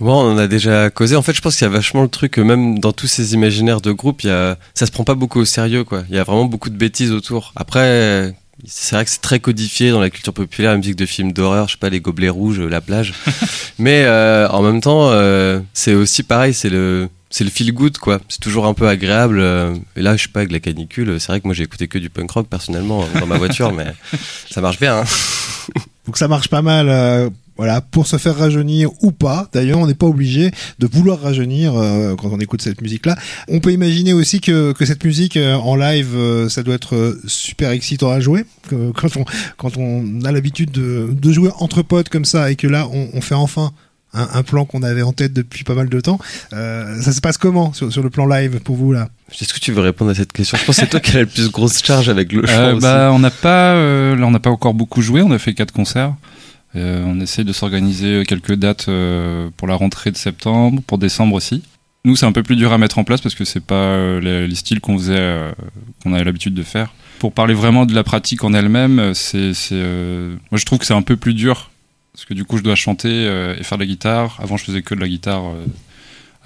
Bon, on en a déjà causé. En fait, je pense qu'il y a vachement le truc, même dans tous ces imaginaires de groupe, il y a... ça se prend pas beaucoup au sérieux, quoi. Il y a vraiment beaucoup de bêtises autour. Après, c'est vrai que c'est très codifié dans la culture populaire, la musique de films d'horreur, je sais pas, les gobelets rouges, la plage. *laughs* Mais euh, en même temps, euh, c'est aussi pareil, c'est le c'est le feel good quoi. C'est toujours un peu agréable. Euh, et là, je sais pas avec la canicule. C'est vrai que moi j'ai écouté que du punk rock personnellement dans ma voiture, *laughs* mais ça marche bien. Hein. Donc ça marche pas mal voilà, pour se faire rajeunir ou pas. D'ailleurs, on n'est pas obligé de vouloir rajeunir euh, quand on écoute cette musique-là. On peut imaginer aussi que, que cette musique euh, en live, euh, ça doit être super excitant à jouer. Que, quand, on, quand on a l'habitude de, de, jouer entre potes comme ça et que là, on, on fait enfin un, un plan qu'on avait en tête depuis pas mal de temps. ça se passe comment sur, sur, le plan live pour vous là? Est-ce que tu veux répondre à cette question? Je pense que c'est toi qui as la plus grosse charge avec le chant. bah, on n'a pas, là, on n'a pas encore beaucoup joué. On a fait quatre concerts. Euh, on essaie de s'organiser quelques dates euh, pour la rentrée de septembre, pour décembre aussi. Nous, c'est un peu plus dur à mettre en place parce que c'est pas euh, les, styles qu'on faisait, qu'on avait l'habitude de faire. Pour parler vraiment de la pratique en elle-même, c'est, moi je trouve que c'est un peu plus dur parce que du coup je dois chanter et faire de la guitare. Avant, je faisais que de la guitare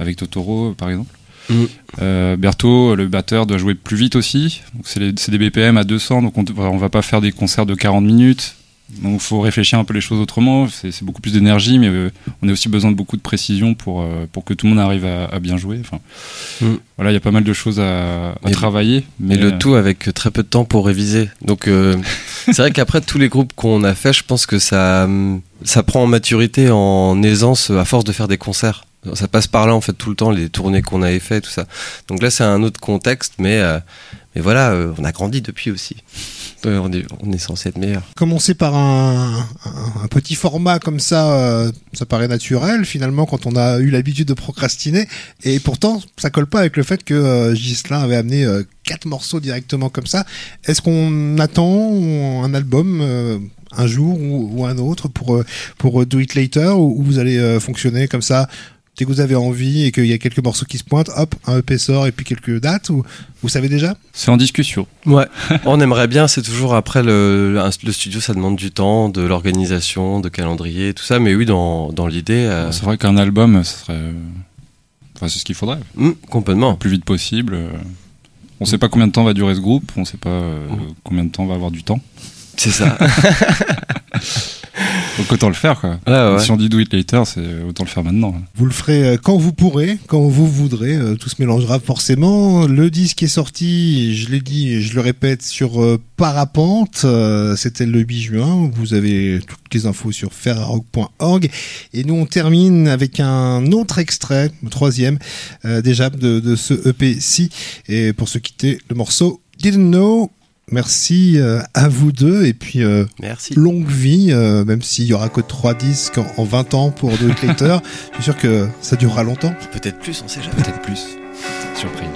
avec Totoro, par exemple. Mmh. Berthaud, le batteur, doit jouer plus vite aussi. C'est des BPM à 200, donc on, on va pas faire des concerts de 40 minutes. Donc il faut réfléchir un peu les choses autrement. C'est beaucoup plus d'énergie, mais euh, on a aussi besoin de beaucoup de précision pour, euh, pour que tout le monde arrive à, bien jouer. Enfin, mm. Voilà, il y a pas mal de choses à, travailler. Mais le euh, tout avec très peu de temps pour réviser. Donc *laughs* c'est vrai qu'après tous les groupes qu'on a fait, je pense que ça, ça prend en maturité, en aisance à force de faire des concerts. Ça passe par là en fait tout le temps, les tournées qu'on avait fait, tout ça. Donc là c'est un autre contexte, mais, mais voilà, on a grandi depuis aussi on, est, censé être meilleur. Commencer par un, petit format comme ça, euh, ça paraît naturel finalement quand on a eu l'habitude de procrastiner. Et pourtant, ça colle pas avec le fait que euh, Gislain avait amené euh, quatre morceaux directement comme ça. Est-ce qu'on attend un album un jour ou, un autre pour, pour Do It Later ou, vous allez fonctionner comme ça dès que vous avez envie et qu'il y a quelques morceaux qui se pointent, hop, un EP sort et puis quelques dates ou vous savez déjà? C'est en discussion. Ouais, *laughs* on aimerait bien, c'est toujours après le, le, studio, ça demande du temps, de l'organisation, de calendrier, tout ça, mais oui, dans, dans l'idée. Euh, c'est vrai qu'un album, ce serait. Enfin, c'est ce qu'il faudrait. Mmh, complètement. Le plus vite possible. On ne sait pas combien de temps va durer ce groupe, on ne sait pas euh, mmh. combien de temps va avoir du temps. C'est ça. *laughs* Donc autant le faire quoi. Si on dit do it later, c'est autant le faire maintenant. Vous le ferez euh, quand vous pourrez, quand vous voudrez. Euh, tout se mélangera forcément. Le disque est sorti, je l'ai dit, je le répète, sur euh, Parapente. C'était le 8 juin. Vous avez toutes les infos sur ferrarock.org. Et nous on termine avec un autre extrait, le troisième déjà de, de ce EP-ci. Et pour se quitter, le morceau Didn't Know Merci euh, à vous deux et puis euh, longue vie, euh, même s'il y aura que 3 disques en, 20 ans pour deux Collector. *laughs* Je suis sûr que ça durera longtemps. Peut-être plus, on sait jamais. Peut-être plus. Surprise.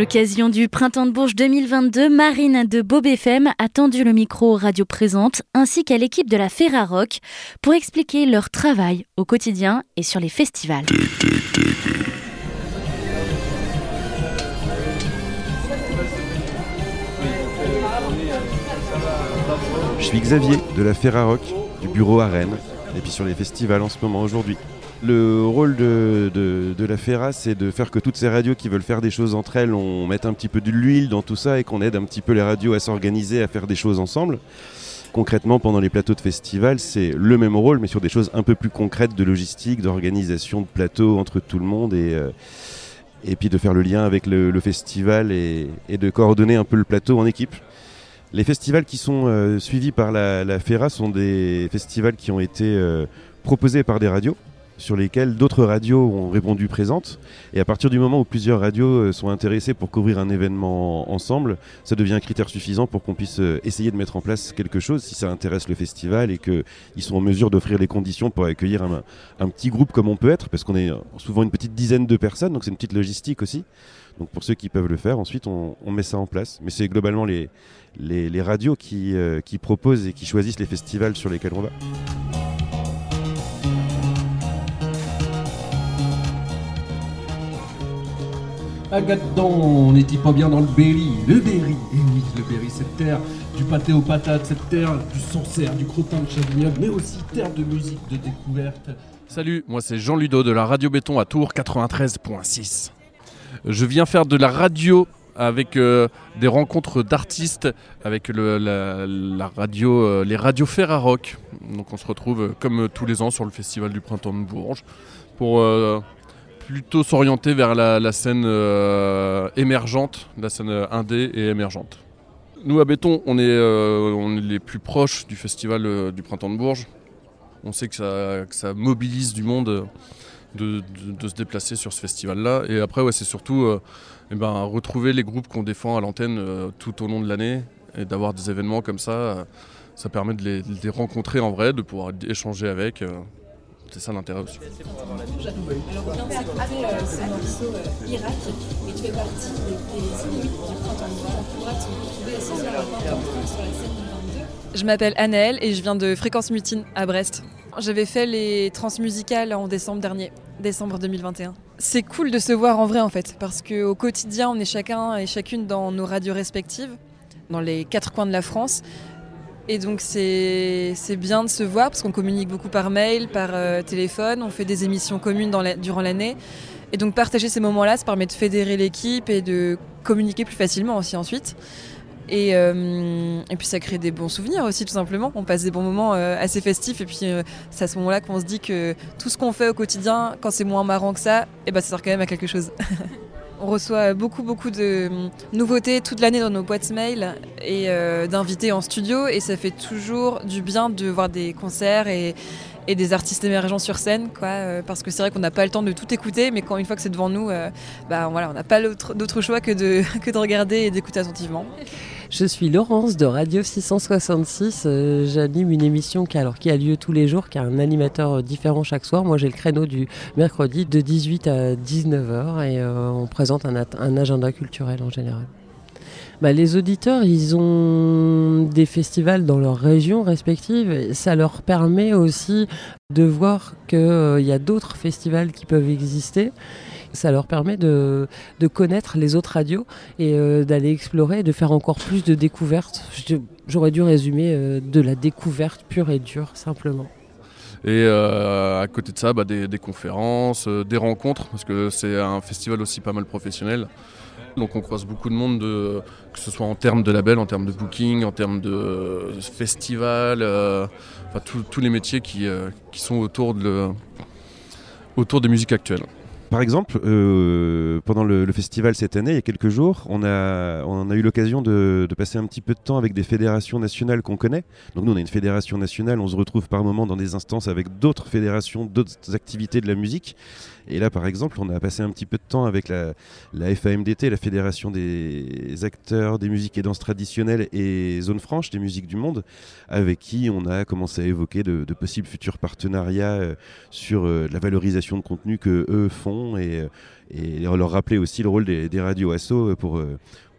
L'occasion du Printemps de Bourges 2022, Marine de Bob FM a tendu le micro Radio Présente ainsi qu'à l'équipe de la Ferrarock pour expliquer leur travail au quotidien et sur les festivals. Je suis Xavier de la Ferrarock du bureau à Rennes et puis sur les festivals en ce moment aujourd'hui. Le rôle de, la FERA, c'est de faire que toutes ces radios qui veulent faire des choses entre elles, on mette un petit peu de l'huile dans tout ça et qu'on aide un petit peu les radios à s'organiser, à faire des choses ensemble. Concrètement, pendant les plateaux de festival, c'est le même rôle, mais sur des choses un peu plus concrètes de logistique, d'organisation de plateaux entre tout le monde et, euh, puis de faire le lien avec le, festival et, de coordonner un peu le plateau en équipe. Les festivals qui sont suivis par la, la, FERA sont des festivals qui ont été proposés par des radios sur lesquels d'autres radios ont répondu présentes. Et à partir du moment où plusieurs radios euh, sont intéressées pour couvrir un événement ensemble, ça devient un critère suffisant pour qu'on puisse euh, essayer de mettre en place quelque chose si ça intéresse le festival et qu'ils sont en mesure d'offrir les conditions pour accueillir un, petit groupe comme on peut être, parce qu'on est souvent une petite dizaine de personnes, donc c'est une petite logistique aussi. Donc pour ceux qui peuvent le faire, ensuite on, met ça en place. Mais c'est globalement les, radios euh, qui proposent et qui choisissent les festivals sur lesquels on va. Agathon, on n'est pas bien dans le Berry? Le Berry, eh oui, le Berry, cette terre du pâté aux patates, cette terre du Sancerre, du crottin de Chavignoc, mais aussi terre de musique, de découverte. Salut, moi c'est Jean Ludo de la Radio Béton à Tours 93.6. Je viens faire de la radio avec euh, des rencontres d'artistes avec la, radio, euh, les radios Ferrarock. Donc on se retrouve euh, comme tous les ans sur le festival du printemps de Bourges pour plutôt s'orienter vers la, scène euh, émergente, la scène euh, indé et émergente. Nous à Béton, on est, euh, on est les plus proches du festival du Printemps de Bourges. On sait que ça, mobilise du monde de, se déplacer sur ce festival-là. Et après, ouais, c'est surtout eh ben, retrouver les groupes qu'on défend à l'antenne tout au long de l'année et d'avoir des événements comme ça. ça permet de les, rencontrer en vrai, de pouvoir échanger avec. C'est ça l'intérêt aussi. Alors on vient d'écouter ce morceau Irak et tu fais partie des Inuits du printemps noir. On pourra te retrouver sur la scène 22. Je m'appelle Annelle et je viens de Fréquence Mutine à Brest. J'avais fait les transmusicales en décembre dernier, décembre 2021. C'est cool de se voir en vrai en fait, parce qu'au quotidien on est chacun et chacune dans nos radios respectives, dans les quatre coins de la France. Et donc c'est bien de se voir parce qu'on communique beaucoup par mail, par euh, téléphone, on fait des émissions communes durant l'année. Et donc partager ces moments-là, ça permet de fédérer l'équipe et de communiquer plus facilement aussi ensuite. Et, euh, puis ça crée des bons souvenirs aussi tout simplement. On passe des bons moments euh, assez festifs et puis c'est à ce moment-là qu'on se dit que tout ce qu'on fait au quotidien, quand c'est moins marrant que ça, et eh ben, ça sert quand même à quelque chose. *laughs* On reçoit beaucoup beaucoup de nouveautés toute l'année dans nos boîtes mail et euh, d'invités en studio et ça fait toujours du bien de voir des concerts et, des artistes émergents sur scène quoi euh, parce que c'est vrai qu'on n'a pas le temps de tout écouter mais quand une fois que c'est devant nous euh, bah voilà on n'a pas d'autre choix *laughs* que de regarder et d'écouter attentivement. Je suis Laurence de Radio 666. Euh, j'anime une émission qui, alors, qui a lieu tous les jours, qui a un animateur euh, différent chaque soir. Moi, j'ai le créneau du mercredi de 18 à 19h et euh, on présente un, agenda culturel en général. Bah, les auditeurs, ils ont des festivals dans leurs régions respectives. Ça leur permet aussi de voir qu'il y a d'autres festivals qui peuvent exister ça leur permet de, connaître les autres radios et euh, d'aller explorer et de faire encore plus de découvertes. J'aurais dû résumer euh, de la découverte pure et dure, simplement. Et euh, à côté de ça, bah, des, conférences, des rencontres, parce que c'est un festival aussi pas mal professionnel. Donc on croise beaucoup de monde, que ce soit en termes de label, en termes de booking, en termes de festival, enfin tous les métiers qui, sont autour de, autour des musiques actuelles. Par exemple, euh, pendant le, festival cette année, il y a quelques jours, on a, on a eu l'occasion de, de, passer un petit peu de temps avec des fédérations nationales qu'on connaît. Donc nous, on a une fédération nationale, on se retrouve par moments dans des instances avec d'autres fédérations, d'autres activités de la musique. Et là, par exemple, on a passé un petit peu de temps avec la, FAMDT, la Fédération des acteurs des musiques et danses traditionnelles et Zone Franche des musiques du monde, avec qui on a commencé à évoquer de, possibles futurs partenariats euh, sur euh, la valorisation de contenu que eux font et, euh, et leur rappeler aussi le rôle des, des radios ASSO pour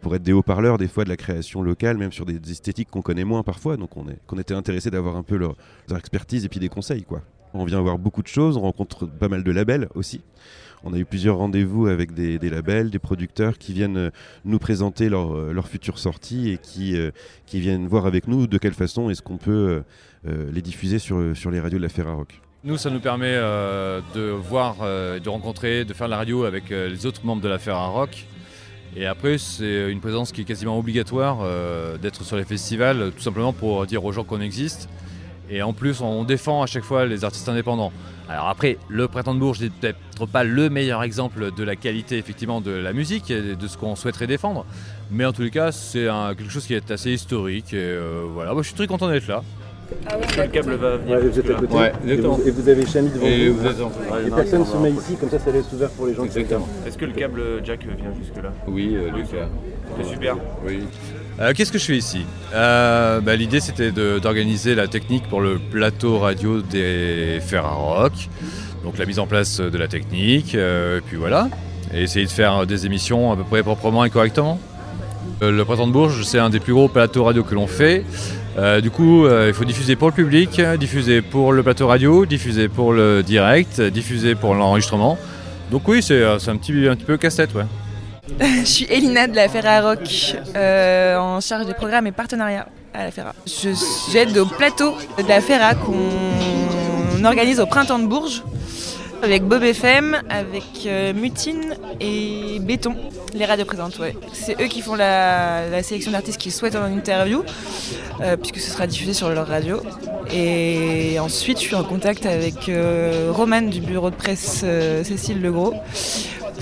pour être des haut-parleurs des fois de la création locale, même sur des, esthétiques qu'on connaît moins parfois. Donc on, est, qu'on était intéressé d'avoir un peu leur, leur, expertise et puis des conseils. quoi. On vient voir beaucoup de choses, on rencontre pas mal de labels aussi. On a eu plusieurs rendez-vous avec des, labels, des producteurs qui viennent euh, nous présenter leurs euh, leur futures sorties et qui, euh, qui viennent voir avec nous de quelle façon est-ce qu'on peut les diffuser sur, sur les radios de la Ferrarock. Nous, ça nous permet de voir, de rencontrer, de faire la radio avec les autres membres de la Ferrarock. Et après, c'est une présence qui est quasiment obligatoire d'être sur les festivals, tout simplement pour dire aux gens qu'on existe Et en plus, on défend à chaque fois les artistes indépendants. Alors après, le Printemps de Bourges n'est peut-être pas le meilleur exemple de la qualité effectivement de la musique et de ce qu'on souhaiterait défendre. Mais en tous les cas, c'est quelque chose qui est assez historique. Et euh, voilà, Moi, je suis très content d'être là. Ah le câble va venir. vous êtes à côté. Ouais, et, vous, et, vous, avez Chami devant et vous. vous êtes et personne se met ici, comme ça, ça laisse ouvert pour les gens Exactement. Est-ce que le câble Jack vient jusque-là? Oui, euh, Lucas. C'est super. Oui. Euh, Qu'est-ce que je fais ici euh, bah, L'idée c'était d'organiser la technique pour le plateau radio des Ferrarock, donc la mise en place de la technique, euh, et puis voilà, et essayer de faire des émissions à peu près proprement et correctement. Le Printemps de Bourges, c'est un des plus gros plateaux radio que l'on fait. Du coup, il faut diffuser pour le public, diffuser pour le plateau radio, diffuser pour le direct, diffuser pour l'enregistrement. Donc oui, c'est un petit, un petit peu casse-tête, ouais. *laughs* je suis Elina de la Ferra euh, en charge des programmes et partenariats à la Ferra. J'aide au plateau de la Ferra qu'on organise au printemps de Bourges avec Bob FM, avec euh, Mutine et Béton, les radios présentes. Ouais. C'est eux qui font la, sélection d'artistes qu'ils souhaitent en interview, euh, puisque ce sera diffusé sur leur radio. Et ensuite, je suis en contact avec euh, Romane du bureau de presse Cécile Legros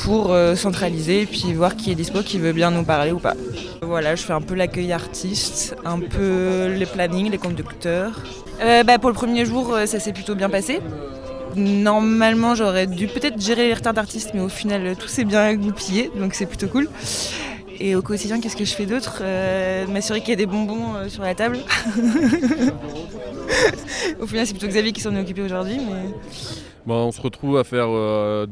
pour centraliser et puis voir qui est dispo, qui veut bien nous parler ou pas. Voilà, je fais un peu l'accueil artiste, un peu les plannings, les conducteurs. Bah, pour le premier jour, ça s'est plutôt bien passé. Normalement, j'aurais dû peut-être gérer les retards d'artistes, mais au final, tout s'est bien goupillé, donc c'est plutôt cool. Et au quotidien, qu'est-ce que je fais d'autre? Euh, M'assurer qu'il y a des bonbons euh, sur la table. *laughs* au final, c'est plutôt Xavier qui s'en est occupé aujourd'hui. Mais... Bon, on se retrouve à faire euh,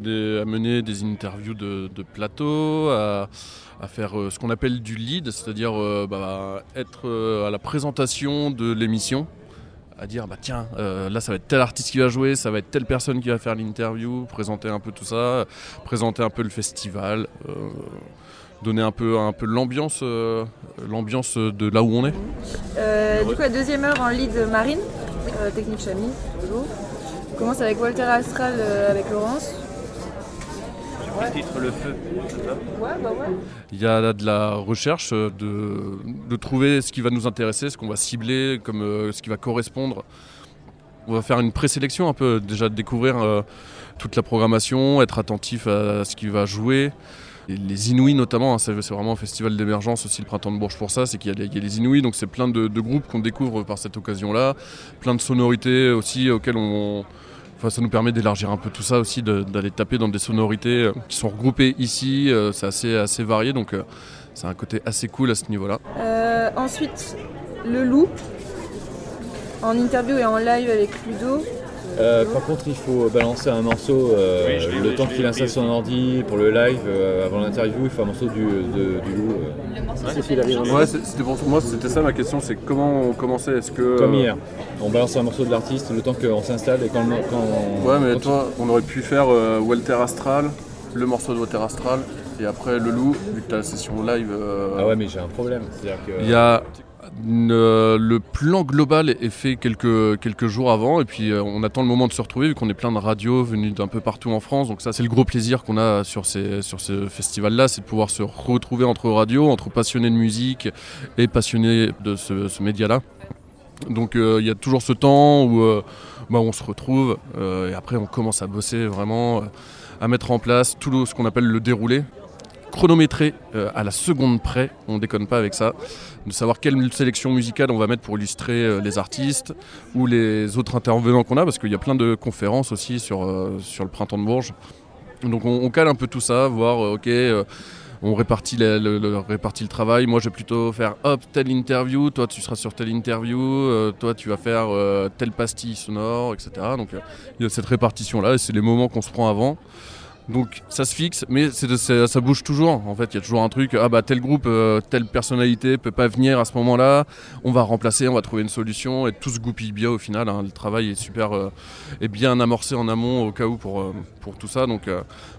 mener des interviews de, plateau, à, faire ce qu'on appelle du lead, c'est-à-dire bah, être à la présentation de l'émission à dire bah tiens euh, là ça va être tel artiste qui va jouer, ça va être telle personne qui va faire l'interview, présenter un peu tout ça, présenter un peu le festival, euh, donner un peu un peu l'ambiance euh, de là où on est. du coup deuxième heure en lead marine, technique chamise, On commence avec Walter Astral avec Laurence titre Le Feu. Ouais, bah ouais. Il y a de la recherche euh, de, de trouver ce qui va nous intéresser, ce qu'on va cibler, comme euh, ce qui va correspondre. On va faire une présélection un peu, déjà de découvrir euh, toute la programmation, être attentif à ce qui va jouer. les Inouïs notamment, hein, c'est vraiment un festival d'émergence aussi le printemps de Bourges pour ça, c'est qu'il y, y, a les Inouïs, donc c'est plein de, de groupes qu'on découvre par cette occasion-là, plein de sonorités aussi auxquelles on, ça nous permet d'élargir un peu tout ça aussi, d'aller taper dans des sonorités euh, qui sont regroupées ici. Euh, c'est assez, assez varié, donc euh, c'est un côté assez cool à ce niveau-là. ensuite, le loup, en interview et en live avec Ludo. Euh, par contre, il faut balancer un morceau euh, le temps qu'il installe son ordi pour le live. Euh, avant l'interview, il faut un morceau du, de, du loup. Ouais, c'était pour moi, c'était ça ma question c'est comment on commençait Est-ce que. Comme hier, on balance un morceau de l'artiste le temps qu'on s'installe et quand, quand Ouais, mais toi, on aurait pu faire Walter Astral, le morceau de Walter Astral, et après le loup, vu que tu as la session live. Ah ouais, mais j'ai un problème. Il y a le plan global est fait quelques, quelques jours avant et puis euh, on attend le moment de se retrouver vu qu'on est plein de radios venues d'un peu partout en France. Donc ça c'est le gros plaisir qu'on a sur, ces, sur ce festival-là, c'est de pouvoir se retrouver entre radios, entre passionnés de musique et passionnés de ce, média-là. Donc euh, il y a toujours ce temps où euh, bah, on se retrouve et après on commence à bosser vraiment, à mettre en place tout ce qu'on appelle le déroulé chronométré à la seconde près, on déconne pas avec ça de savoir quelle sélection musicale on va mettre pour illustrer euh, les artistes ou les autres intervenants qu'on a, parce qu'il y a plein de conférences aussi sur, euh, sur le printemps de Bourges. Donc on, cale un peu tout ça, voir, euh, ok, on répartit le, répartit le travail. Moi, je vais plutôt faire hop, telle interview, toi, tu seras sur telle interview, toi, tu vas faire telle pastille sonore, etc. Donc, il y a cette répartition-là, et c'est les moments qu'on se prend avant. Donc ça se fixe, mais ça bouge toujours. En fait, il y a toujours un truc. Ah bah tel groupe, euh, telle personnalité peut pas venir à ce moment-là. On va remplacer, on va trouver une solution et tout se goupille bien au final. Hein. Le travail est super, euh, est bien amorcé en amont au cas où pour euh, pour tout ça. Donc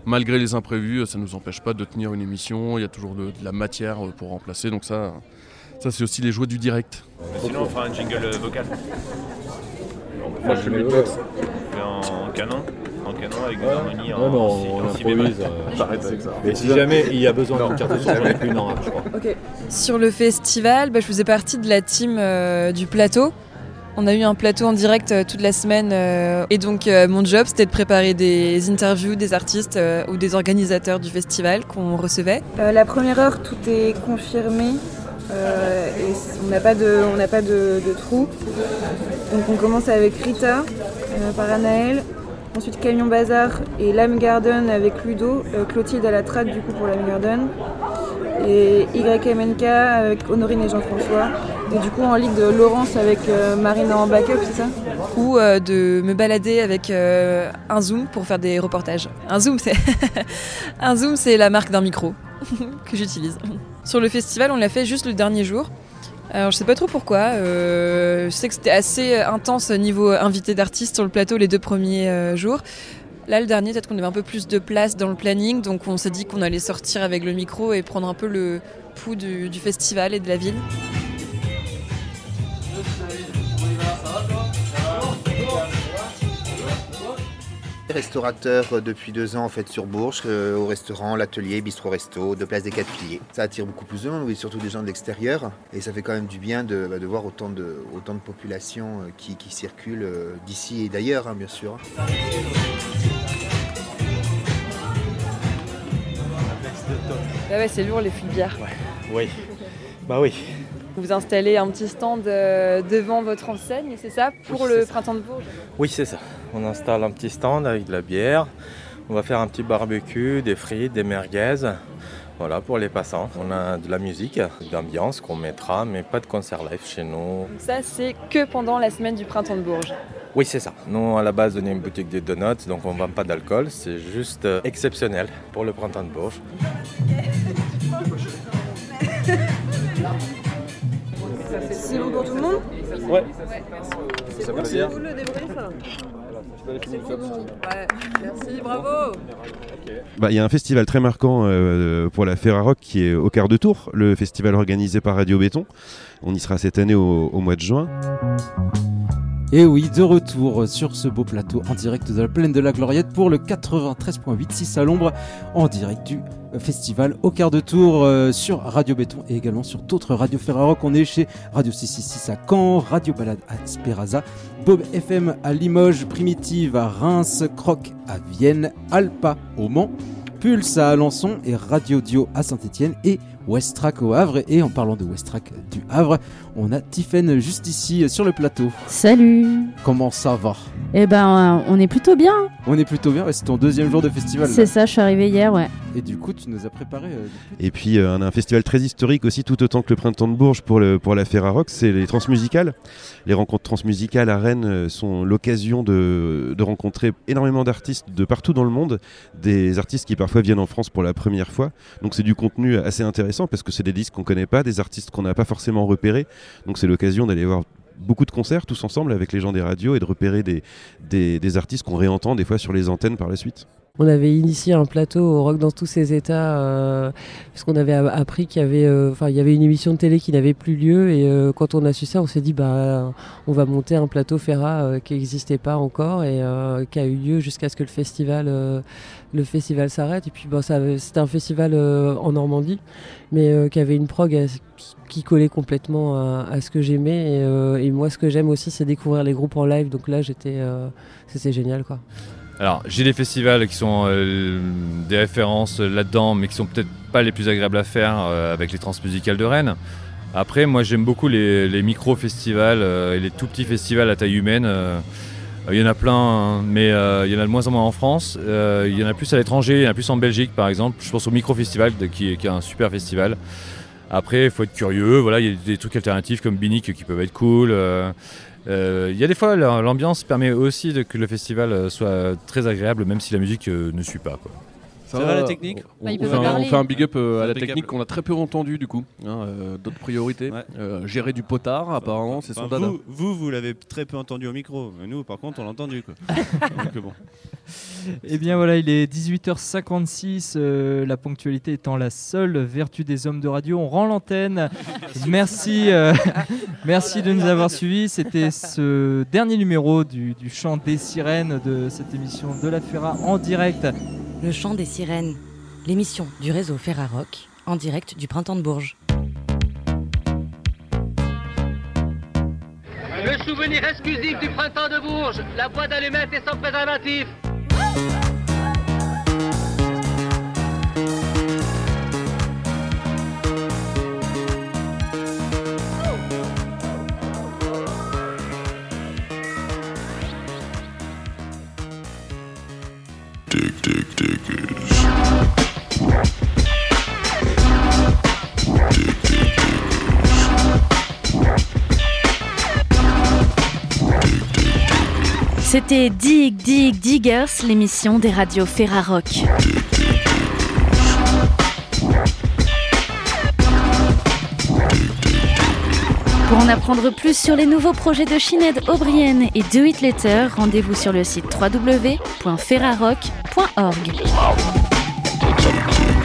malgré les imprévus, ça nous empêche pas de tenir une émission. Il y a toujours de, la matière pour remplacer. Donc ça, ça c'est aussi les joies du direct. Sinon, on fera un jingle vocal. Moi, je mets le en canon en canon avec des harmonies en, non, on, on improvise. Euh, *laughs* Mais si jamais il y a besoin d'une carte son, j'en ai plus une je crois. Ok. Sur le festival, bah, je faisais partie de la team euh, du plateau. On a eu un plateau en direct toute la semaine et donc mon job c'était de préparer des interviews des artistes ou des organisateurs du festival qu'on recevait. la première heure tout est confirmé et on n'a pas de, on pas de, de trou. Donc on commence avec Rita par Anaël, Ensuite Camion Bazar et Lime Garden avec Ludo, euh, Clotilde à la traque du coup pour Lime Garden. Et YMNK avec Honorine et Jean-François. Et du coup en ligue de Laurence avec euh, Marina en backup, c'est ça? Ou euh, de me balader avec un zoom pour faire des reportages. Un zoom c'est *laughs* un zoom c'est la marque d'un micro *laughs* que j'utilise. Sur le festival on l'a fait juste le dernier jour. Alors je sais pas trop pourquoi. Euh, je sais que c'était assez intense niveau invité d'artistes sur le plateau les deux premiers euh, jours. Là, le dernier, peut-être qu'on avait un peu plus de place dans le planning, donc on s'est dit qu'on allait sortir avec le micro et prendre un peu le pouls du festival et de la ville. Restaurateur euh, depuis deux ans en fait sur Bourges, euh, au restaurant, l'atelier, bistrot resto, de place des quatre piliers. Ça attire beaucoup plus de monde, oui, surtout des gens de l'extérieur. Et ça fait quand même du bien de, bah, voir autant de, autant de population euh, qui, qui circulent d'ici et d'ailleurs, hein, bien sûr. Ah ouais, c'est lourd les filières. Ouais. Oui. Bah oui. Vous installez un petit stand euh, devant votre enseigne, c'est ça, pour le printemps de Bourges? Oui, c'est ça. On installe un petit stand avec de la bière. On va faire un petit barbecue, des frites, des merguez. Voilà, pour les passants. On a de la musique, d'ambiance qu'on mettra, mais pas de concert live chez nous. ça, c'est que pendant la semaine du printemps de Bourges Oui, c'est ça. Nous, à la base, on est une boutique de donuts, donc on ne vend pas d'alcool. C'est juste euh, exceptionnel pour le printemps de Bourges. *laughs* C'est bon pour tout le monde Ouais. Bon, c'est cool le débrief merci, bravo bah, Il y a un festival très marquant euh, pour la Ferrarock qui est au quart de tour, le festival organisé par Radio Béton. On y sera cette année au, au mois de juin. Et oui, de retour sur ce beau plateau en direct de la plaine de la Gloriette pour le 93.8 6 à l'ombre en direct du festival au quart de tour euh, sur Radio Béton et également sur d'autres radios Ferrarock. On est chez Radio 666 à Caen, Radio Balade à Speraza, Bob FM à Limoges, Primitive à Reims, Croc à Vienne, Alpa au Mans, Pulse à Alençon et Radio Dio à Saint-Etienne et Westrack au Havre. Et en parlant de Westrack du Havre, on a Tiffen juste ici sur le plateau. Salut Comment ça va? Eh ben, on est plutôt bien. On est plutôt bien, c'est ton deuxième jour de festival. C'est ça, je suis arrivé hier, ouais. Et du coup, tu nous as préparé. Euh, et puis, euh, on a un festival très historique aussi, tout autant que le Printemps de Bourges pour, le, pour la Ferrarock, c'est les transmusicales. Les rencontres transmusicales à Rennes euh, sont l'occasion de, de, rencontrer énormément d'artistes de partout dans le monde, des artistes qui parfois viennent en France pour la première fois. Donc, c'est du contenu assez intéressant parce que c'est des disques qu'on connaît pas, des artistes qu'on n'a pas forcément repérés. Donc, c'est l'occasion d'aller voir beaucoup de concerts tous ensemble avec les gens des radios et de repérer des, des, des artistes qu'on réentend des fois sur les antennes par la suite. On avait initié un plateau au rock dans tous ses états euh, parce qu'on avait appris qu'il y avait, euh, y avait une émission de télé qui n'avait plus lieu et euh, quand on a su ça, on s'est dit bah on va monter un plateau Ferra qui n'existait pas encore et qui a eu lieu jusqu'à ce que le festival, s'arrête et puis c'était un festival en Normandie mais qui avait une prog qui collait complètement à, ce que j'aimais et, moi ce que j'aime aussi c'est découvrir les groupes en live donc là j'étais c'était génial. Alors, j'ai des festivals qui sont euh, des références là-dedans, mais qui sont peut-être pas les plus agréables à faire euh, avec les transmusicales de Rennes. Après, moi, j'aime beaucoup les, micro-festivals euh, et les tout petits festivals à taille humaine. Il y en a plein, hein, mais il y en a de moins en moins en France. il y en a plus à l'étranger, il y en a plus en Belgique, par exemple. Je pense au micro-festival, qui, qui, est un super festival. Après, il faut être curieux. Voilà, il y a des trucs alternatifs comme Binic qui peuvent être cool. Euh, il y a des fois, l'ambiance permet aussi de, que le festival euh, soit très agréable, même si la musique euh, ne suit pas. Ça, va la technique on, fait un, big up à la technique qu'on a très peu entendu du coup. Hein, d'autres priorités. gérer du potard, apparemment, c'est son dada. Vous, vous, l'avez très peu entendu au micro. Mais nous, par contre, on l'a entendu. Quoi. *laughs* bon. Eh bien voilà, il est 18h56. la ponctualité étant la seule vertu des hommes de radio, on rend l'antenne. *laughs* merci, *laughs* merci de nous avoir suivis. C'était ce dernier numéro du, du chant des sirènes de cette émission de la Ferra en direct. Le chant des sirènes, l'émission du réseau Ferrarock en direct du printemps de Bourges. Le souvenir exclusif du printemps de Bourges, la boîte d'allumettes et sans préservatif. C'était Dig Dig Diggers, l'émission des radios Ferrarock. Pour en apprendre plus sur les nouveaux projets de Sinead O'Brien et Do It rendez-vous sur le site www.ferrarock.org.